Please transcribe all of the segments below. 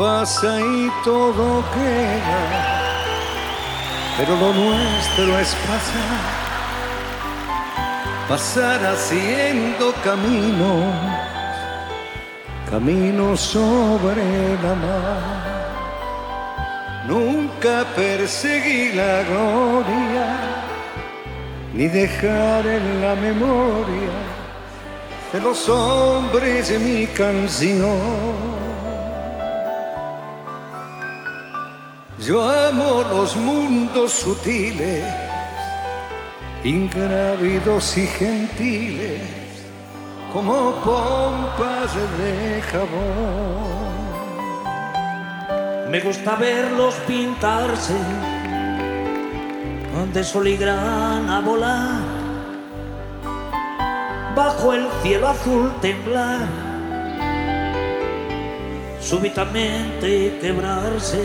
Pasa y todo queda, pero lo nuestro es pasar, pasar haciendo camino, camino sobre la mar. Nunca perseguí la gloria, ni dejar en la memoria de los hombres de mi canción. Yo amo los mundos sutiles, ingrávidos y gentiles, como pompas de jabón. Me gusta verlos pintarse, de sol y grana volar, bajo el cielo azul temblar, súbitamente quebrarse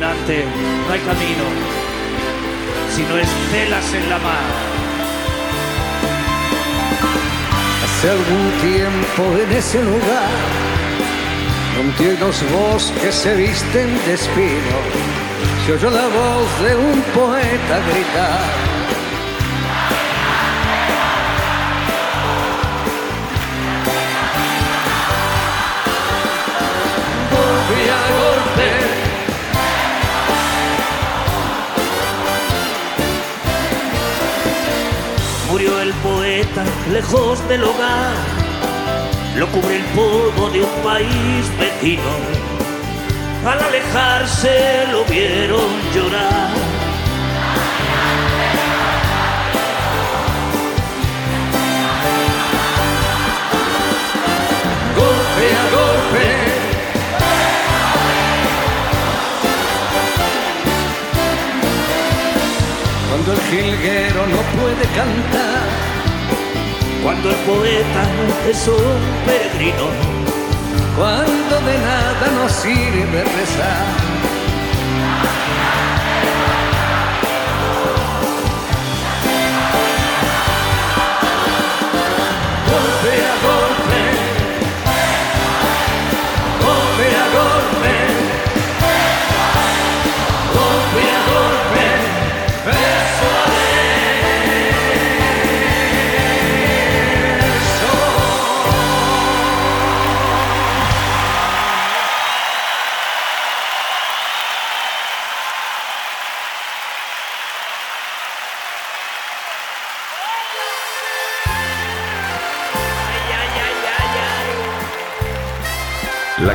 No hay camino, sino estelas en la mar. Hace algún tiempo en ese lugar, donde los bosques se visten de espino, se oyó la voz de un poeta gritar lejos del hogar, lo cubre el polvo de un país vecino. Al alejarse lo vieron llorar. Golpe a golpe. Cuando el jilguero no puede cantar cuando el poeta es un peregrino, cuando de nada nos sirve rezar.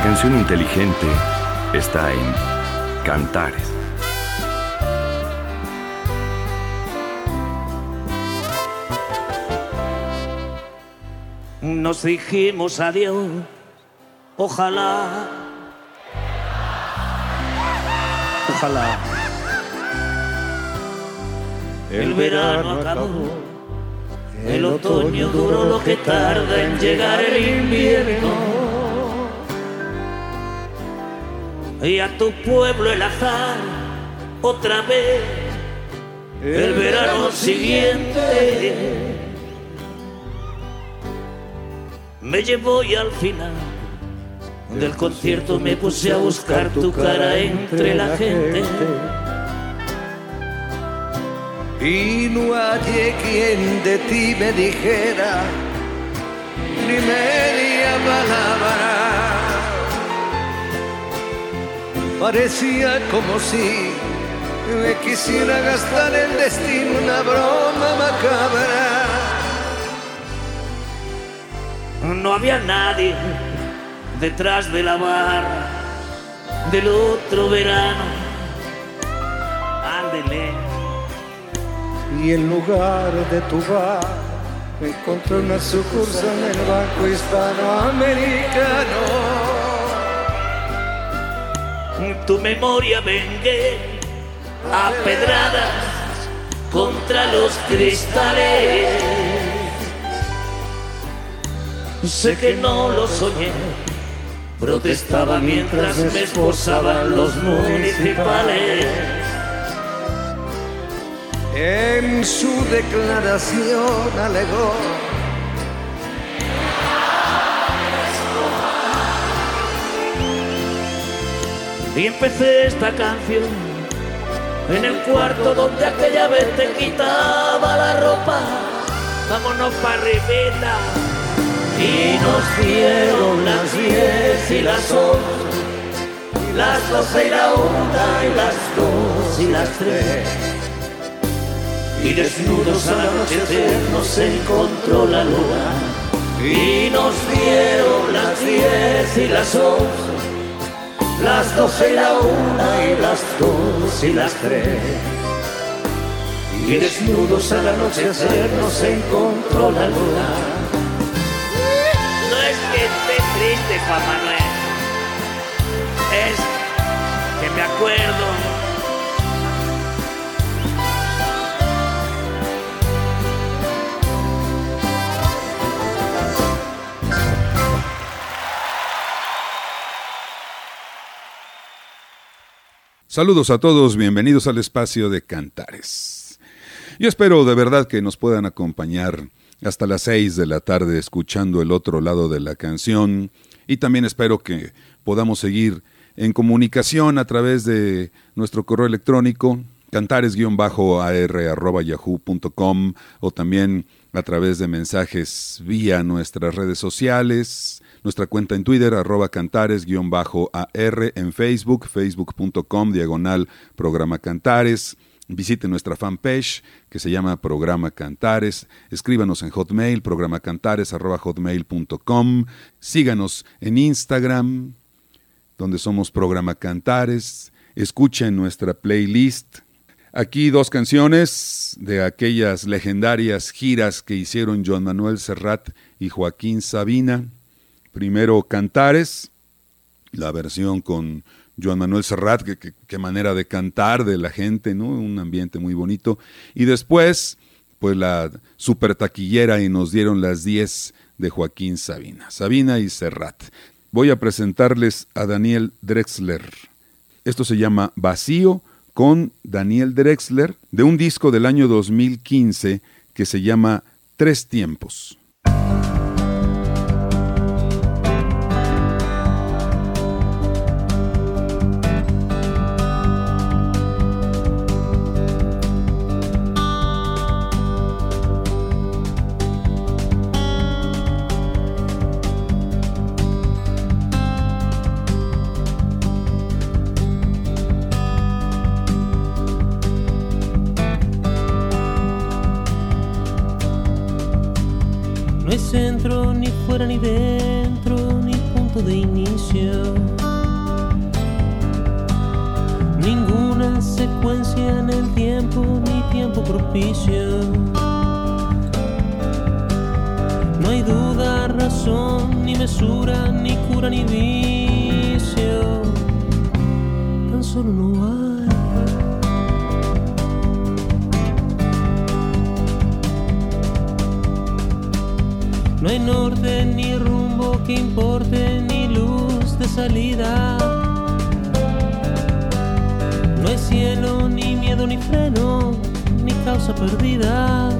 Canción inteligente está en Cantares. Nos dijimos adiós, ojalá, ojalá. El verano acabó, el otoño duró lo que tarda en llegar el invierno y a tu pueblo el azar otra vez el verano siguiente me llevó y al final del concierto me puse a buscar tu cara entre la gente. Y no hallé quien de ti me dijera ni media palabra. Parecía como si me quisiera gastar el destino una broma macabra. No había nadie detrás de la barra del otro verano. Ándele. Y en lugar de tu bar, me encontré una sucursal en el Banco Hispanoamericano. Tu memoria vengué a pedradas contra los cristales. Sé que no lo soñé, protestaba mientras me esposaban los municipales. En su declaración alegó Y empecé esta canción en el cuarto donde aquella vez te quitaba la ropa. Vámonos para arribita. Y nos dieron las diez y las once, las doce y la una y las dos y las tres. Y desnudos al anochecer nos encontró la luna. Y nos dieron las diez y las once las doce y la una y las dos y las tres. Y desnudos al anochecer nos encontró la luna. No es que esté triste, Juan Manuel. Es que me acuerdo. Saludos a todos, bienvenidos al espacio de Cantares. Yo espero de verdad que nos puedan acompañar hasta las 6 de la tarde escuchando el otro lado de la canción y también espero que podamos seguir en comunicación a través de nuestro correo electrónico cantares-ar.yahoo.com o también a través de mensajes vía nuestras redes sociales, nuestra cuenta en Twitter, arroba cantares-ar, en Facebook, facebook.com, diagonal programa Cantares. Visite nuestra fanpage que se llama Programa Cantares. Escríbanos en Hotmail, programacantares arroba hotmail.com. Síganos en Instagram, donde somos Programa Cantares. Escuchen nuestra playlist. Aquí dos canciones de aquellas legendarias giras que hicieron Joan Manuel Serrat y Joaquín Sabina. Primero Cantares, la versión con Joan Manuel Serrat, qué manera de cantar de la gente, ¿no? Un ambiente muy bonito. Y después, pues la super taquillera y nos dieron las 10 de Joaquín Sabina. Sabina y Serrat. Voy a presentarles a Daniel Drexler. Esto se llama Vacío con Daniel Drexler de un disco del año 2015 que se llama Tres Tiempos. Fuera ni dentro, ni punto de inicio. Ninguna secuencia en el tiempo, ni tiempo propicio. No hay duda, razón, ni mesura, ni cura, ni vicio. Tan solo no hay. No hay norte ni rumbo que importe ni luz de salida. No hay cielo ni miedo ni freno ni causa perdida.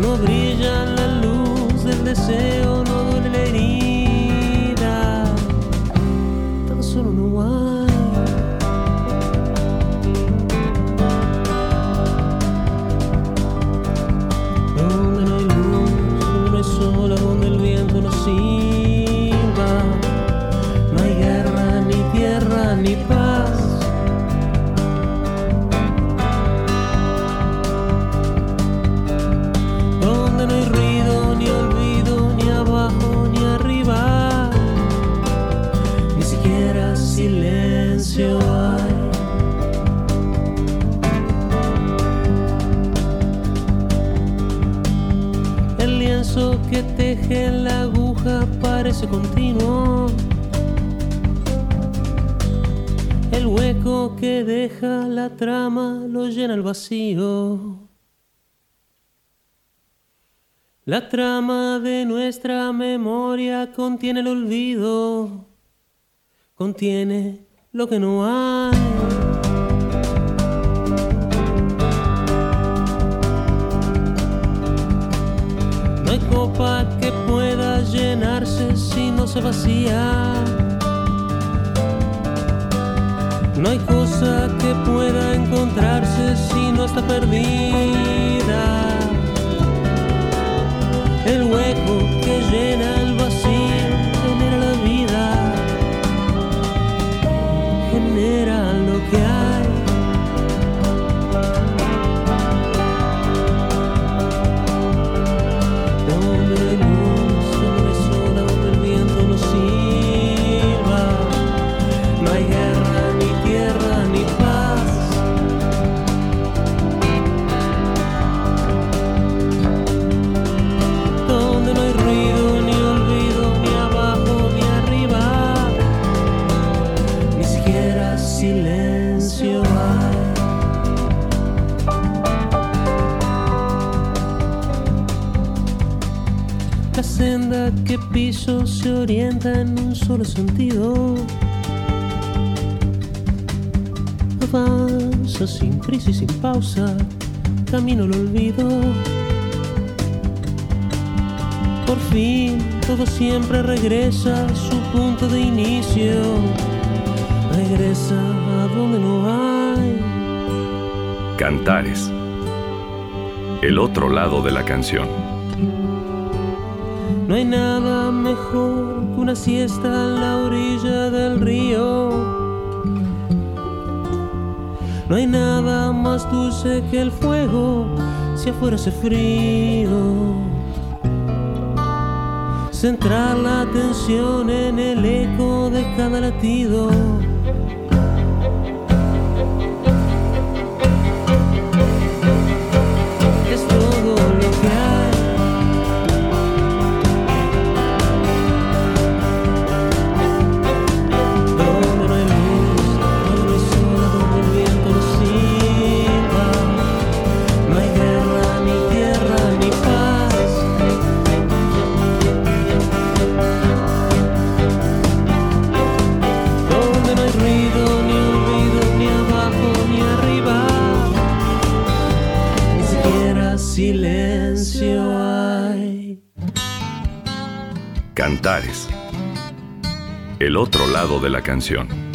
No brilla la luz el deseo, no duele la herida. Que la aguja parece continuo. El hueco que deja la trama lo llena el vacío. La trama de nuestra memoria contiene el olvido, contiene lo que. No hay vacía. No hay cosa que pueda encontrarse si no está perdida. El hueco que llena piso se orienta en un solo sentido. Avanza sin prisa y sin pausa, camino al olvido. Por fin todo siempre regresa a su punto de inicio. Regresa a donde no hay. Cantares. El otro lado de la canción. No hay nada mejor que una siesta a la orilla del río. No hay nada más dulce que el fuego si afuera hace frío. Centrar la atención en el eco de cada latido. El otro lado de la canción.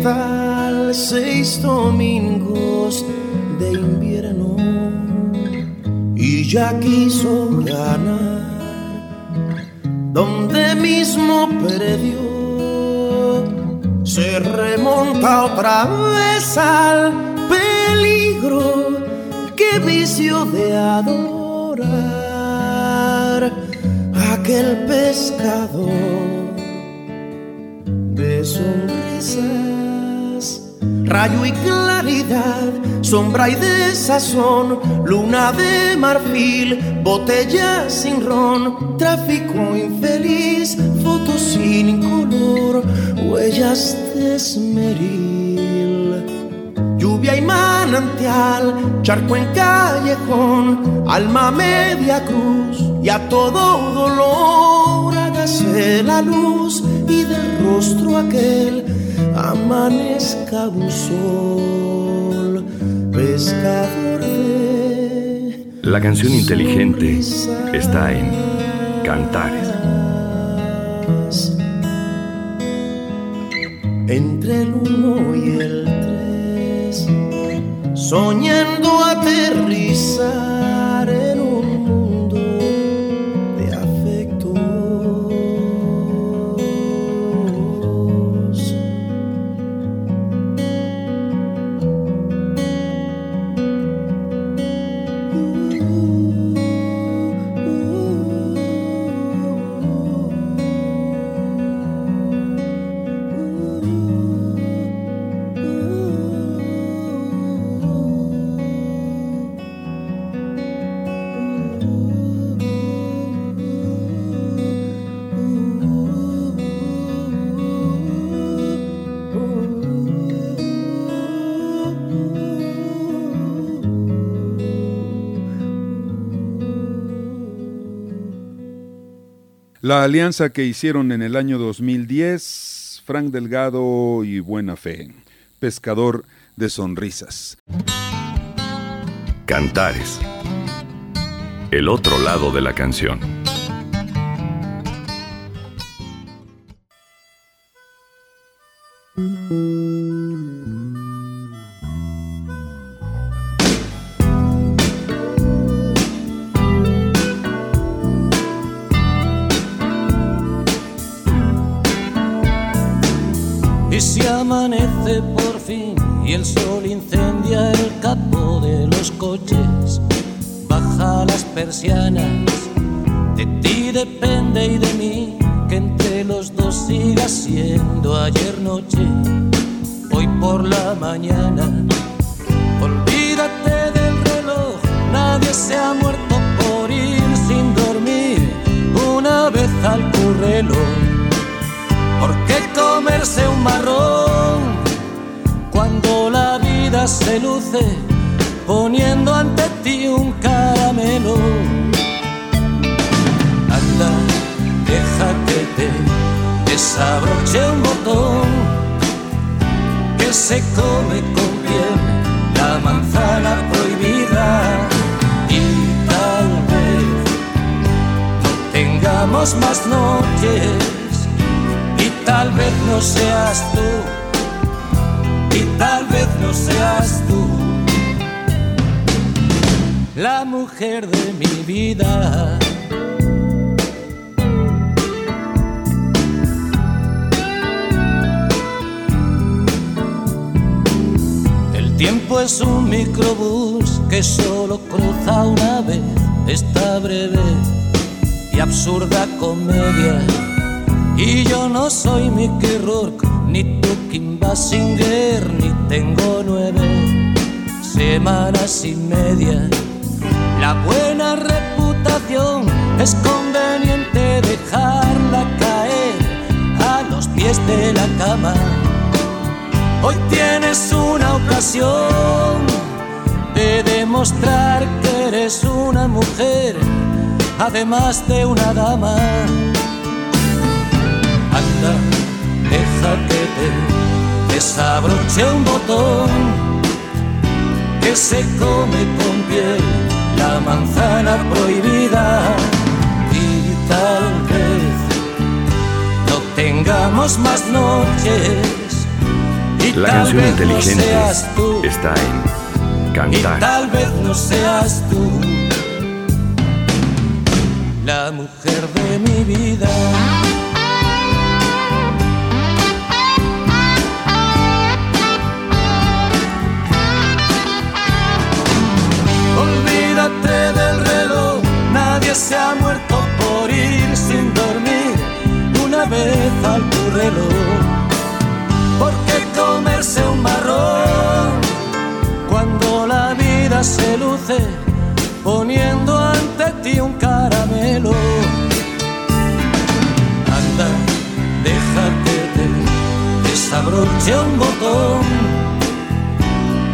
Vital, seis domingos de invierno, y ya quiso ganar donde mismo perdió, se remonta otra vez al peligro que vicio de adorar aquel pescador de sonrisas, rayo y claridad, sombra y desazón, luna de marfil, botella sin ron, tráfico infeliz, fotos sin color, huellas de esmeril. Lluvia y manantial, charco en callejón, alma media cruz y a todo dolor hágase la luz y del rostro aquel amanezca un sol, pescador de La canción inteligente está en Cantares. entre el uno y el tres, soñando aterrizar La alianza que hicieron en el año 2010, Frank Delgado y Buena Fe, pescador de sonrisas. Cantares. El otro lado de la canción. Se luce poniendo ante ti un caramelo? Anda, deja que te desabroche un botón que se come con piel la manzana prohibida y tal vez no tengamos más noches y tal vez no seas tú, seas tú, la mujer de mi vida. El tiempo es un microbús que solo cruza una vez esta breve y absurda comedia. Y yo no soy Mickey Rourke, ni tú Kim Basinger, ni tengo nueve semanas y media. La buena reputación es conveniente dejarla caer a los pies de la cama. Hoy tienes una ocasión de demostrar que eres una mujer, además de una dama. Anda, deja desabroche un botón que se come con piel la manzana prohibida y tal vez no tengamos más noches y La tal canción vez no inteligente seas tú está en y Cantar. tal vez no seas tú la mujer de mi vida. Al tu reloj. ¿Por qué comerse un marrón cuando la vida se luce poniendo ante ti un caramelo? Anda, déjate de desabroche un botón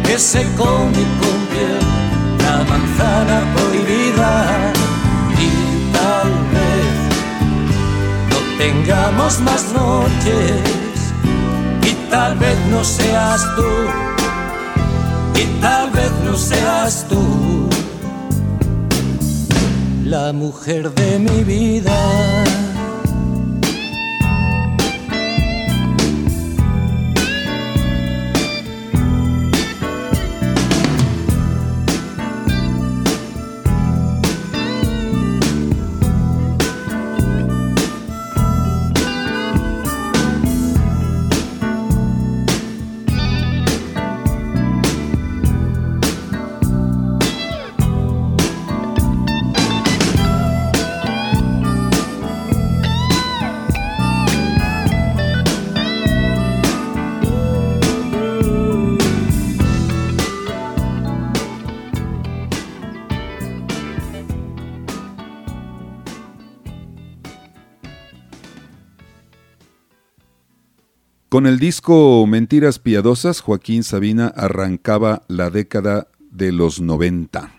que se come con piel la manzana prohibida tengamos más noches. Y tal vez no seas tú. Y tal vez no seas tú. La mujer de mi vida. Con el disco Mentiras Piadosas, Joaquín Sabina arrancaba la década de los 90.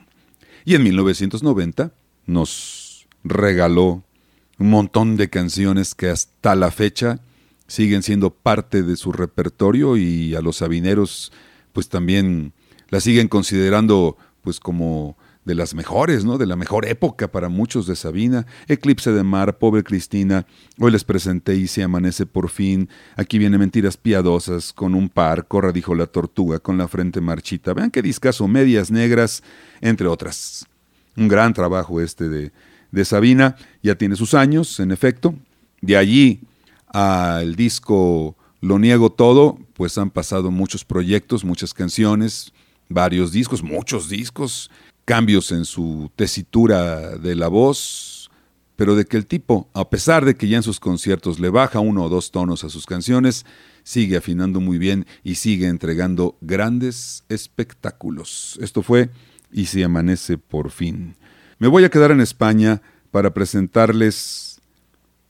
Y en 1990 nos regaló un montón de canciones que hasta la fecha siguen siendo parte de su repertorio y a los sabineros pues también la siguen considerando pues como de las mejores, ¿no? De la mejor época para muchos de Sabina. Eclipse de Mar, Pobre Cristina, hoy les presenté y se amanece por fin. Aquí viene Mentiras Piadosas, con un par, Corra dijo la tortuga, con la frente marchita. Vean qué discazo, Medias Negras, entre otras. Un gran trabajo este de, de Sabina, ya tiene sus años, en efecto. De allí al disco Lo Niego Todo, pues han pasado muchos proyectos, muchas canciones, varios discos, muchos discos cambios en su tesitura de la voz, pero de que el tipo, a pesar de que ya en sus conciertos le baja uno o dos tonos a sus canciones, sigue afinando muy bien y sigue entregando grandes espectáculos. Esto fue Y se amanece por fin. Me voy a quedar en España para presentarles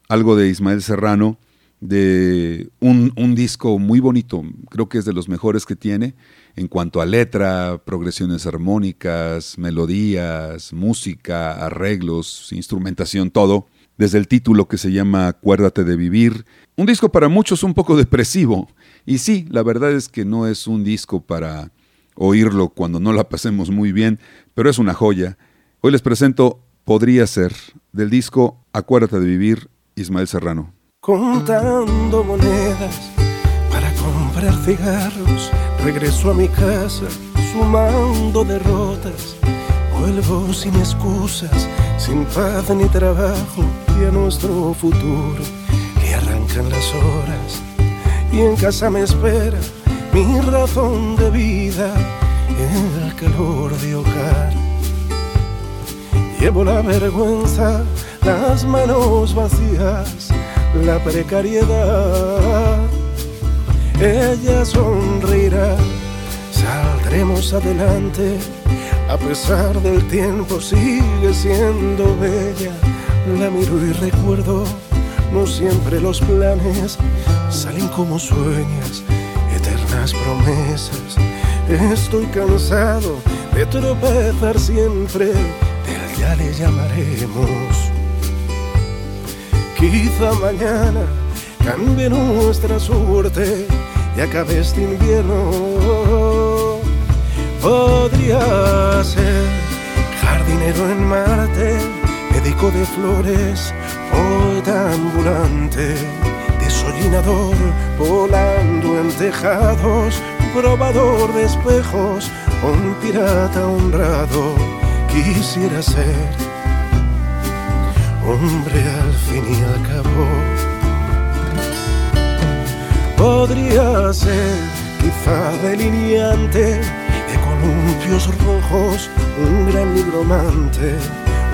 algo de Ismael Serrano, de un, un, disco muy bonito, creo que es de los mejores que tiene en cuanto a letra, progresiones armónicas, melodías, música, arreglos, instrumentación, todo, desde el título que se llama Acuérdate de Vivir, un disco para muchos un poco depresivo, y sí, la verdad es que no es un disco para oírlo cuando no la pasemos muy bien, pero es una joya. Hoy les presento Podría ser, del disco Acuérdate de Vivir, Ismael Serrano contando monedas para comprar cigarros. Regreso a mi casa sumando derrotas. Vuelvo sin excusas, sin paz ni trabajo y a nuestro futuro le arrancan las horas. Y en casa me espera mi razón de vida, el calor de hogar. Llevo la vergüenza, las manos vacías la precariedad. Ella sonreirá, saldremos adelante, a pesar del tiempo sigue siendo bella. La miro y recuerdo, no siempre los planes salen como sueñas, eternas promesas. Estoy cansado de tropezar siempre, ya le llamaremos. Quizá mañana cambie nuestra suerte y acabe este invierno. Podría ser jardinero en Marte, médico de flores, poeta ambulante, desollinador, volando en tejados, probador de espejos, un pirata honrado. Quisiera ser hombre al fin y al cabo. Podría ser quizá delineante de columpios rojos, un gran nigromante,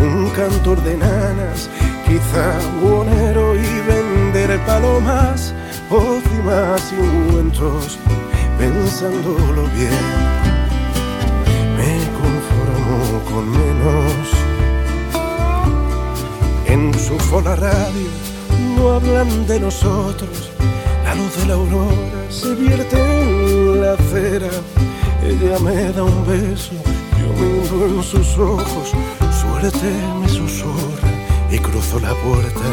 un cantor de nanas, quizá buonero y vender palomas, pócimas y ungüentos, pensándolo bien. Me conformo con menos. En su fola radio no hablan de nosotros la luz de la aurora se vierte en la acera. Ella me da un beso, yo miro en sus ojos. Suerte me susurra y cruzo la puerta.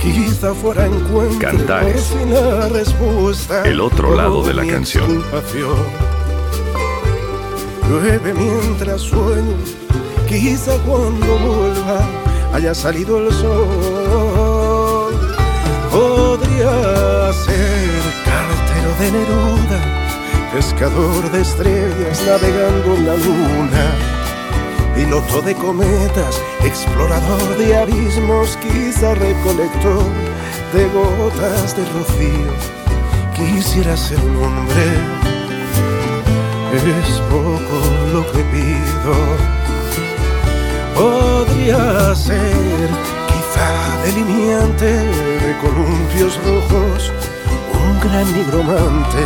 Quizá fuera encuentro Cantares. por fin la respuesta. El otro lado de la canción. Llueve mientras sueño, quizá cuando vuelva haya salido el sol. Podría ser cartero de Neruda, pescador de estrellas navegando en la luna, piloto de cometas, explorador de abismos, quizá recolector de gotas de rocío. Quisiera ser un hombre, es poco lo que pido. Quizá delineante de columpios rojos, un gran nigromante,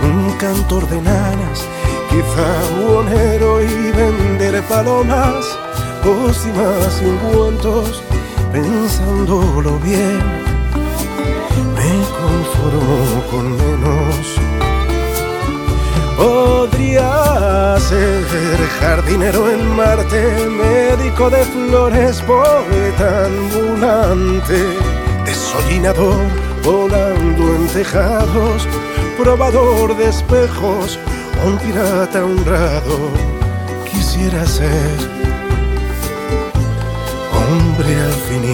un cantor de nanas, quizá buonero y vender palomas, pócimas y ungüentos, pensándolo bien, me conformo con menos. Podría ser jardinero en Marte, médico de flores, poeta ambulante, desollinador volando en tejados, probador de espejos, un pirata honrado. Quisiera ser hombre al fin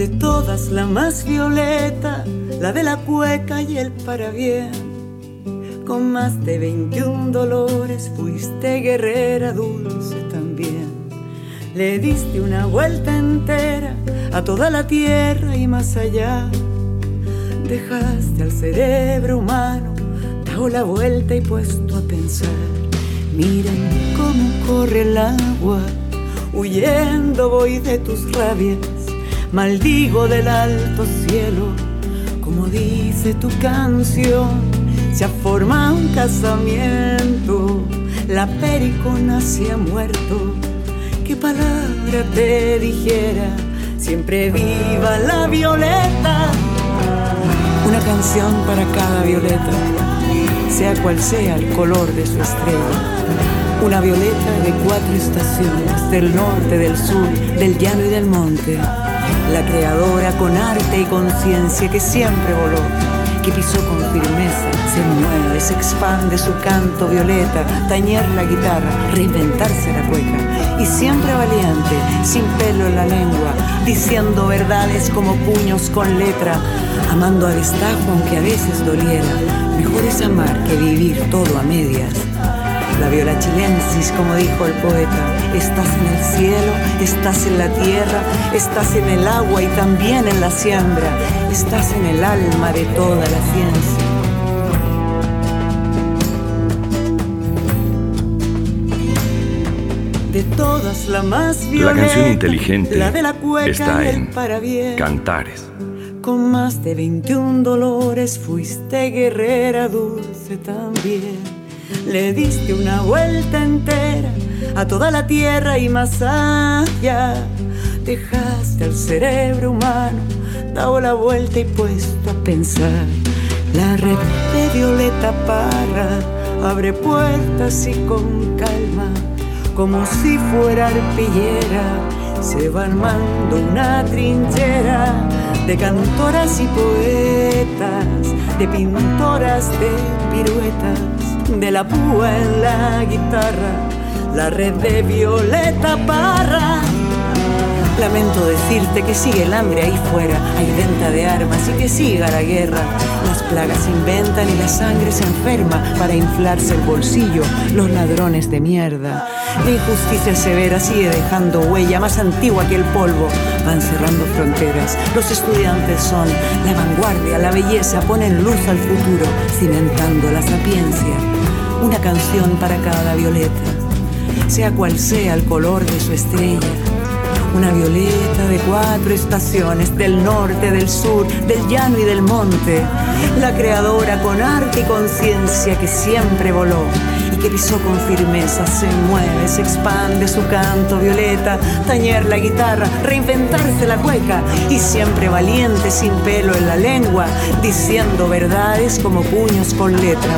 De todas la más violeta, la de la cueca y el parabién. Con más de 21 dolores fuiste guerrera dulce también. Le diste una vuelta entera a toda la tierra y más allá. Dejaste al cerebro humano dado la vuelta y puesto a pensar. Miren cómo corre el agua, huyendo voy de tus rabias maldigo del alto cielo, como dice tu canción, se ha formado un casamiento, la pericona se ha muerto, qué palabra te dijera, siempre viva la violeta, una canción para cada violeta, sea cual sea el color de su estrella. Una violeta de cuatro estaciones, del norte, del sur, del llano y del monte la creadora con arte y conciencia que siempre voló, que pisó con firmeza, se mueve, se expande su canto violeta, tañer la guitarra, reinventarse la cueca, y siempre valiente, sin pelo en la lengua, diciendo verdades como puños con letra, amando a destajo aunque a veces doliera, mejor es amar que vivir todo a medias. La viola chilensis, como dijo el poeta, estás en el cielo, estás en la tierra, estás en el agua y también en la siembra, estás en el alma de toda la ciencia. De todas la más La violenta, canción inteligente la de la cueca está en. Cantares. Con más de 21 dolores fuiste guerrera dulce también. Le diste una vuelta entera a toda la tierra y más allá. Dejaste al cerebro humano dado la vuelta y puesto a pensar. La red de Violeta Parra abre puertas y con calma, como si fuera arpillera, se va armando una trinchera de cantoras y poetas, de pintoras de piruetas, de la púa en la guitarra, la red de Violeta Parra Lamento decirte que sigue el hambre ahí fuera, hay venta de armas y que siga la guerra. Las plagas inventan y la sangre se enferma para inflarse el bolsillo, los ladrones de mierda. La injusticia severa sigue dejando huella más antigua que el polvo. Van cerrando fronteras. Los estudiantes son la vanguardia, la belleza, ponen luz al futuro, cimentando la sapiencia. Una canción para cada violeta, sea cual sea el color de su estrella una violeta de cuatro estaciones, del norte, del sur, del llano y del monte. La creadora con arte y conciencia que siempre voló que pisó con firmeza, se mueve, se expande su canto violeta, tañer la guitarra, reinventarse la cueca y siempre valiente sin pelo en la lengua, diciendo verdades como puños con letra.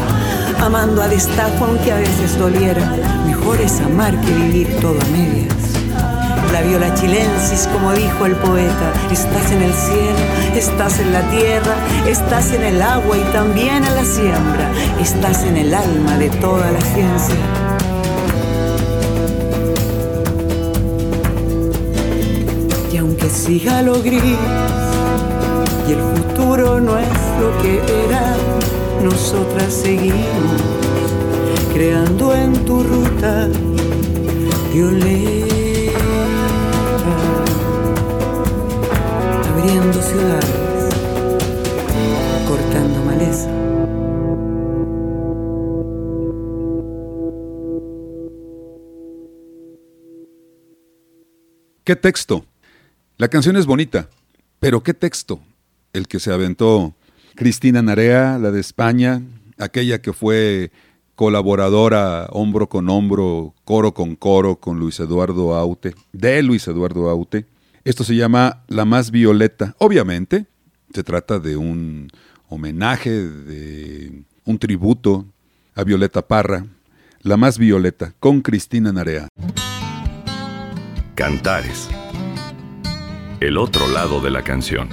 Amando a destajo aunque a veces doliera, mejor es amar que vivir todo a medias la viola chilensis, como dijo el poeta. Estás en el cielo, estás en la tierra, estás en el agua y también en la siembra. Estás en el alma de toda la ciencia. Y aunque siga lo gris y el futuro no es lo que era, nosotras seguimos creando en tu ruta violeta. Ciudades, cortando maleza. ¿Qué texto? La canción es bonita, pero ¿qué texto? El que se aventó Cristina Narea, la de España, aquella que fue colaboradora hombro con hombro, coro con coro con Luis Eduardo Aute, de Luis Eduardo Aute, esto se llama La Más Violeta. Obviamente, se trata de un homenaje, de un tributo a Violeta Parra, La Más Violeta, con Cristina Narea. Cantares. El otro lado de la canción.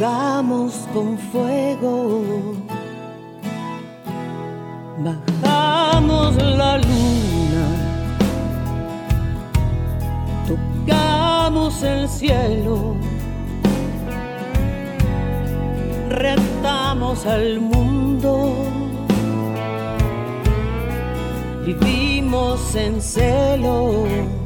jugamos con fuego. Bajamos la luna, tocamos el cielo, retamos al mundo, vivimos en celo.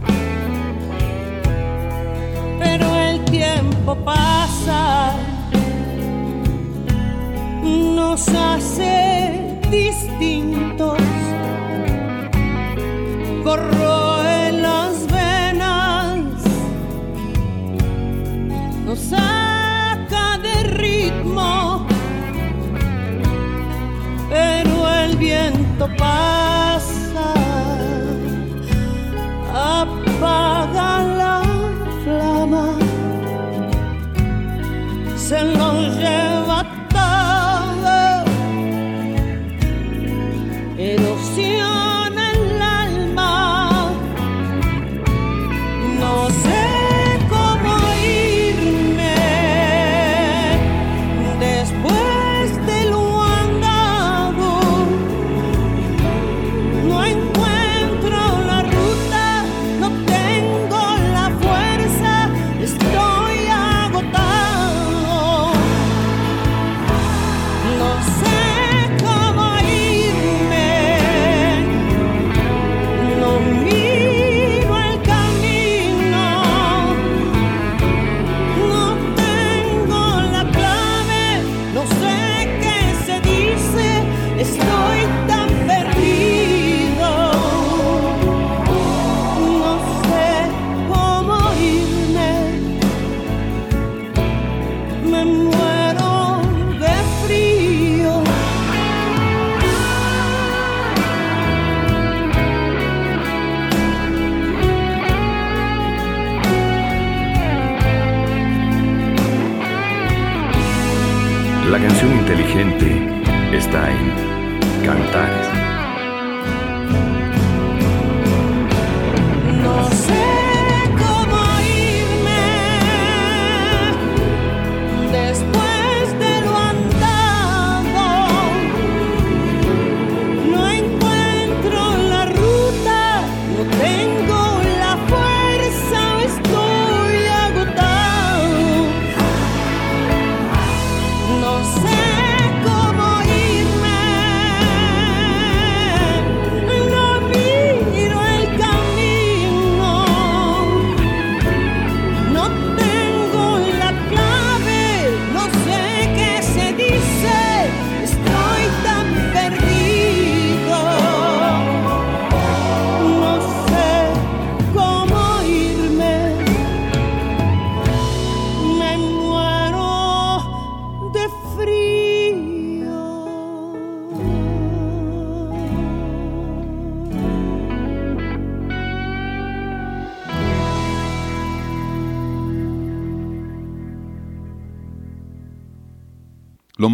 el viento pasa.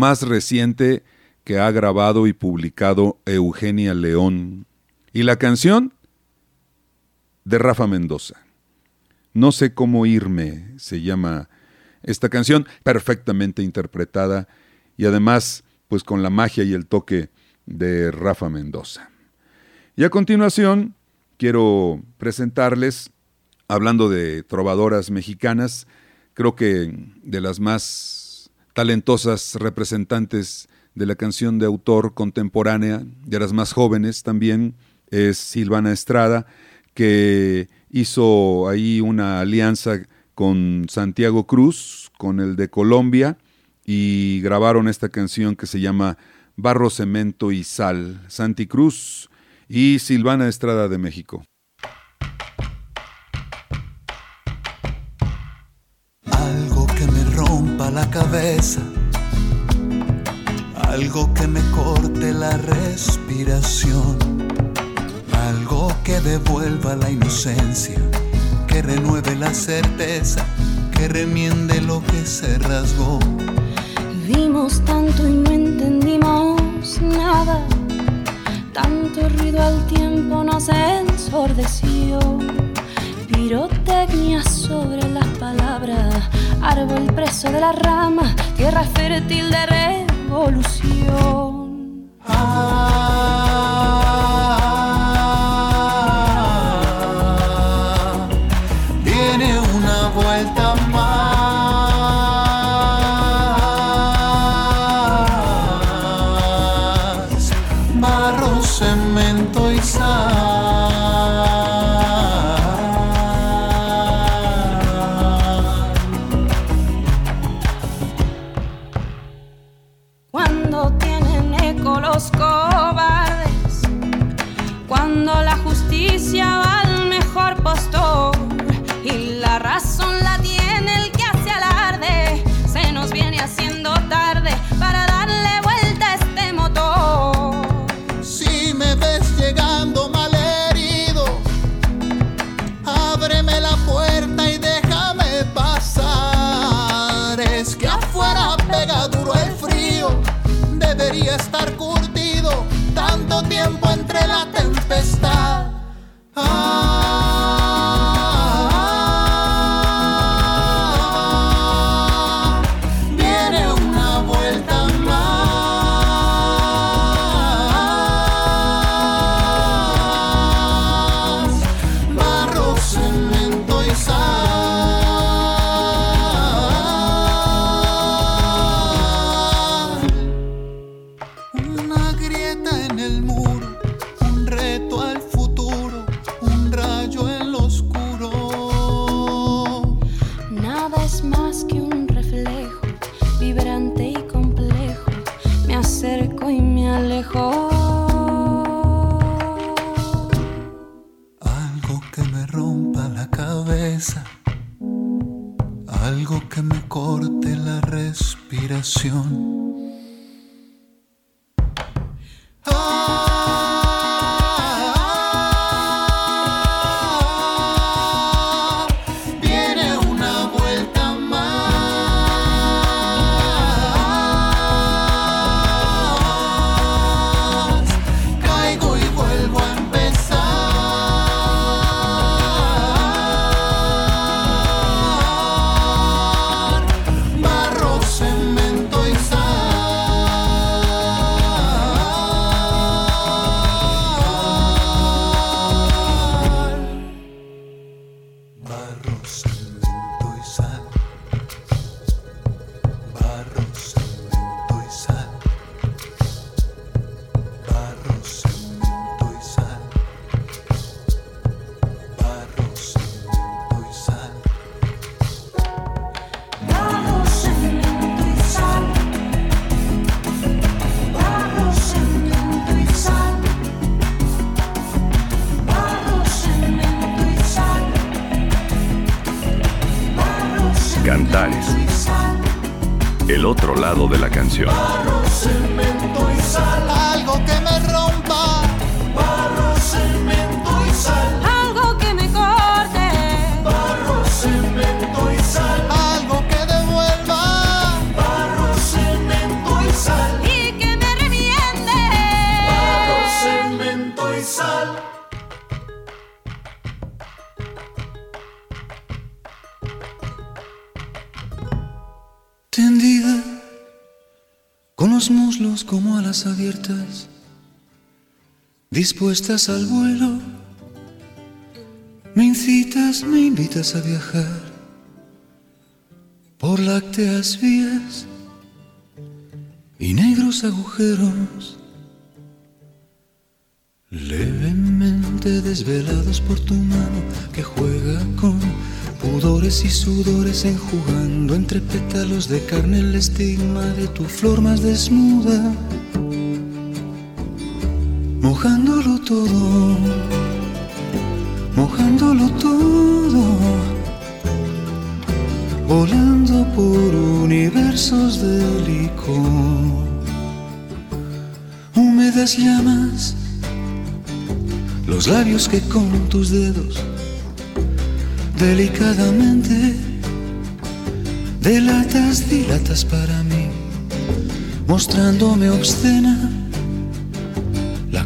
Más reciente que ha grabado y publicado Eugenia León. Y la canción de Rafa Mendoza. No sé cómo irme, se llama esta canción, perfectamente interpretada y además pues con la magia y el toque de Rafa Mendoza. Y a continuación quiero presentarles, hablando de trovadoras mexicanas, creo que de las más talentosas representantes de la canción de autor contemporánea, de las más jóvenes también, es Silvana Estrada, que hizo ahí una alianza con Santiago Cruz, con el de Colombia, y grabaron esta canción que se llama Barro, Cemento y Sal, Santi Cruz y Silvana Estrada de México. La cabeza, algo que me corte la respiración, algo que devuelva la inocencia, que renueve la certeza, que remiende lo que se rasgó. Vimos tanto y no entendimos nada, tanto ruido al tiempo nos ensordeció pirotecnia sobre las palabras, árbol preso de la rama, tierra fértil de revolución. Ah, 같아요. Dispuestas al vuelo. Me incitas, me invitas a viajar por lácteas vías y negros agujeros, levemente desvelados por tu mano que juega con pudores y sudores enjugando entre pétalos de carne el estigma de tu flor más desnuda mojándolo todo, mojándolo todo, volando por universos de licor, húmedas llamas, los labios que con tus dedos delicadamente delatas, dilatas para mí, mostrándome obscena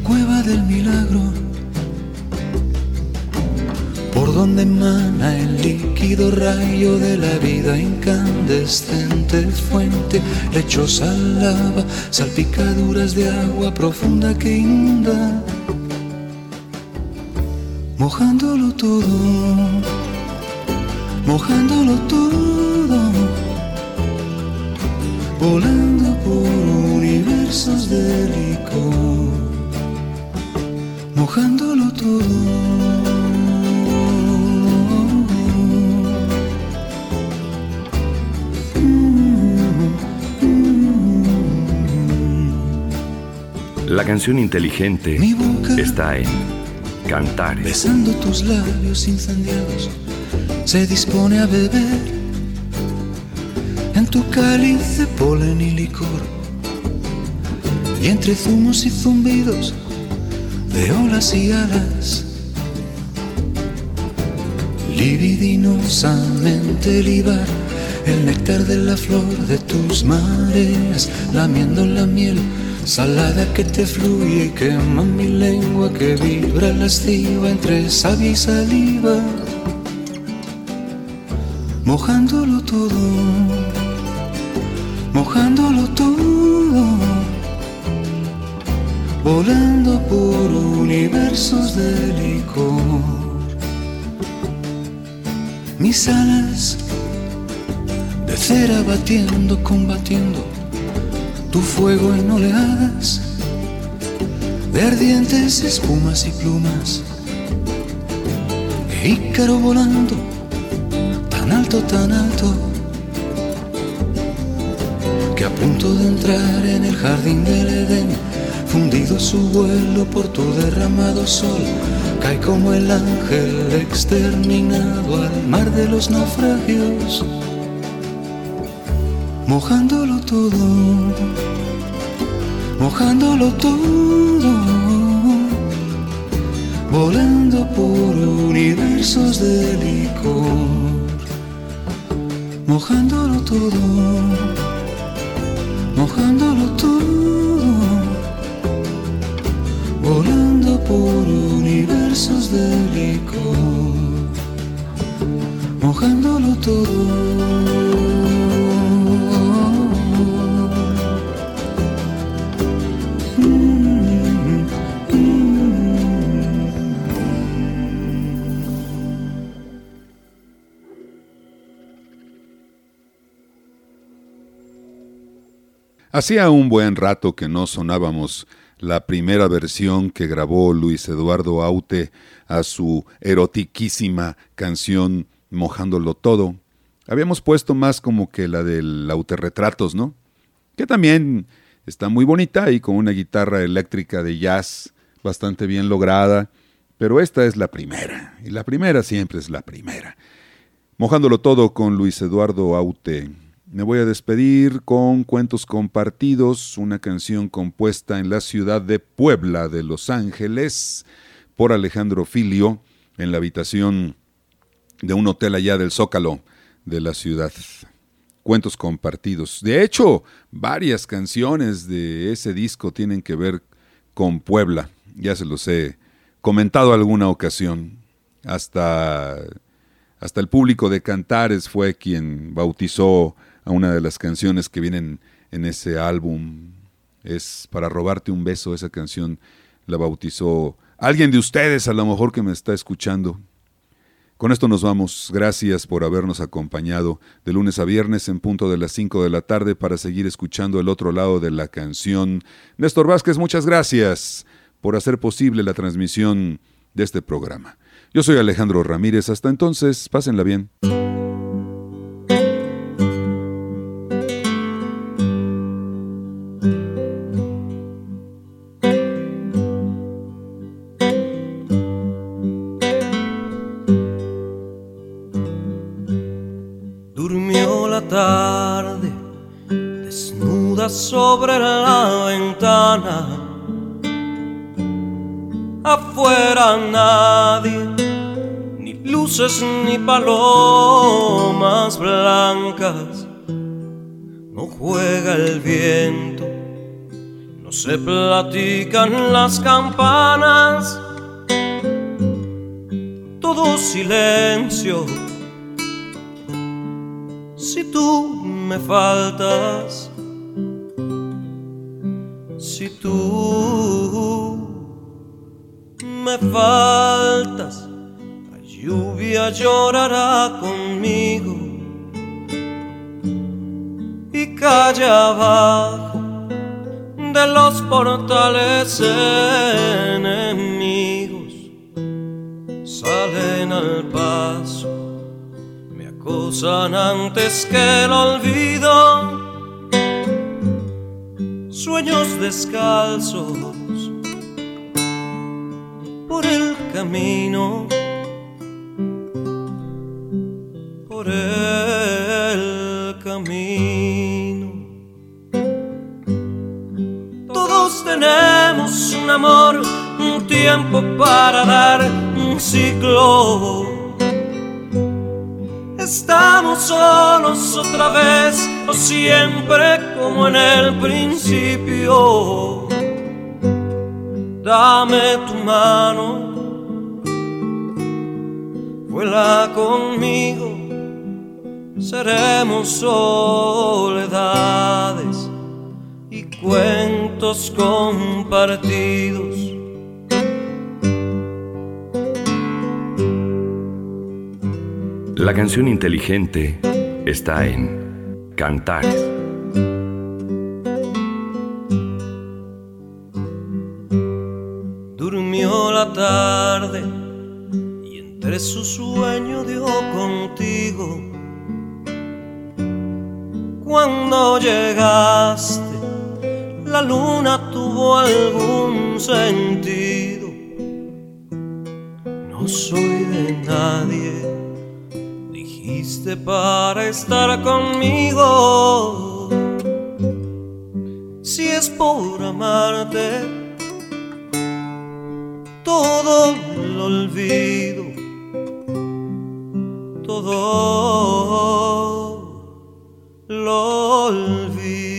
cueva del milagro, por donde emana el líquido rayo de la vida incandescente, fuente lechosa lava, salpicaduras de agua profunda que inunda, mojándolo todo, mojándolo todo, volando por universos de licor mojándolo todo. La canción inteligente está en cantar. Besando tus labios incendiados, se dispone a beber en tu cáliz de polen y licor. Y entre zumos y zumbidos de olas y alas, libidinosamente libar el néctar de la flor de tus mareas, lamiendo la miel salada que te fluye y quema mi lengua que vibra lasciva entre savia y saliva, mojándolo todo, mojándolo todo volando por universos de licor. Mis alas de cera batiendo, combatiendo tu fuego en oleadas de ardientes espumas y plumas. E Ícaro volando tan alto, tan alto que a punto de entrar en el jardín del Edén Fundido su vuelo por tu derramado sol, cae como el ángel exterminado al mar de los naufragios, mojándolo todo, mojándolo todo, volando por universos de licor, mojándolo todo, mojándolo todo volando por universos de licor, mojándolo todo. Hacía un buen rato que no sonábamos la primera versión que grabó Luis Eduardo Aute a su erotiquísima canción Mojándolo Todo. Habíamos puesto más como que la del Autorretratos, ¿no? Que también está muy bonita y con una guitarra eléctrica de jazz bastante bien lograda, pero esta es la primera, y la primera siempre es la primera. Mojándolo todo con Luis Eduardo Aute. Me voy a despedir con Cuentos Compartidos, una canción compuesta en la ciudad de Puebla de Los Ángeles por Alejandro Filio en la habitación de un hotel allá del Zócalo de la ciudad. Cuentos compartidos. De hecho, varias canciones de ese disco tienen que ver con Puebla. Ya se los he comentado alguna ocasión. Hasta, hasta el público de Cantares fue quien bautizó a una de las canciones que vienen en ese álbum. Es para robarte un beso, esa canción la bautizó alguien de ustedes, a lo mejor que me está escuchando. Con esto nos vamos. Gracias por habernos acompañado de lunes a viernes en punto de las 5 de la tarde para seguir escuchando el otro lado de la canción. Néstor Vázquez, muchas gracias por hacer posible la transmisión de este programa. Yo soy Alejandro Ramírez. Hasta entonces, pásenla bien. Se platican las campanas. Todo silencio si tú me faltas, si tú me faltas, la lluvia llorará conmigo y calle abajo de los portales enemigos salen al paso acosan antes que el olvido. Sueños descalzos por el camino, Tenemos un amor, un tiempo para dar un ciclo Estamos solos otra vez o siempre como en el principio. Dame tu mano, vuela conmigo, seremos soledades cuentos compartidos La canción inteligente está en Cantares. Durmió la tarde y entre su sueño dio contigo. Cuando llegaste, la luna tuvo algún sentido. No soy de nadie Dijiste para estar conmigo. Si es por amarte, todo lo olvido. Todo lo olvido.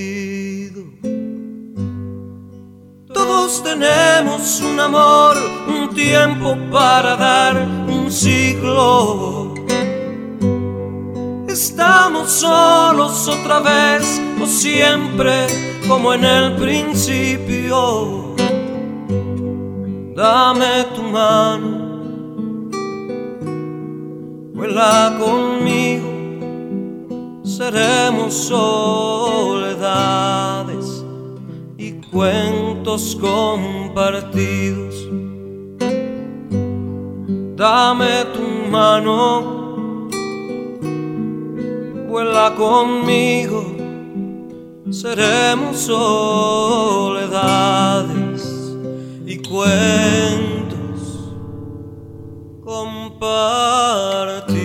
Tenemos un amor, un tiempo para dar un siglo Estamos solos otra vez o siempre como en el principio. Dame tu mano, vuela conmigo, seremos soledades cuentos compartidos. Dame tu mano, vuela conmigo, seremos soledades y cuentos compartidos.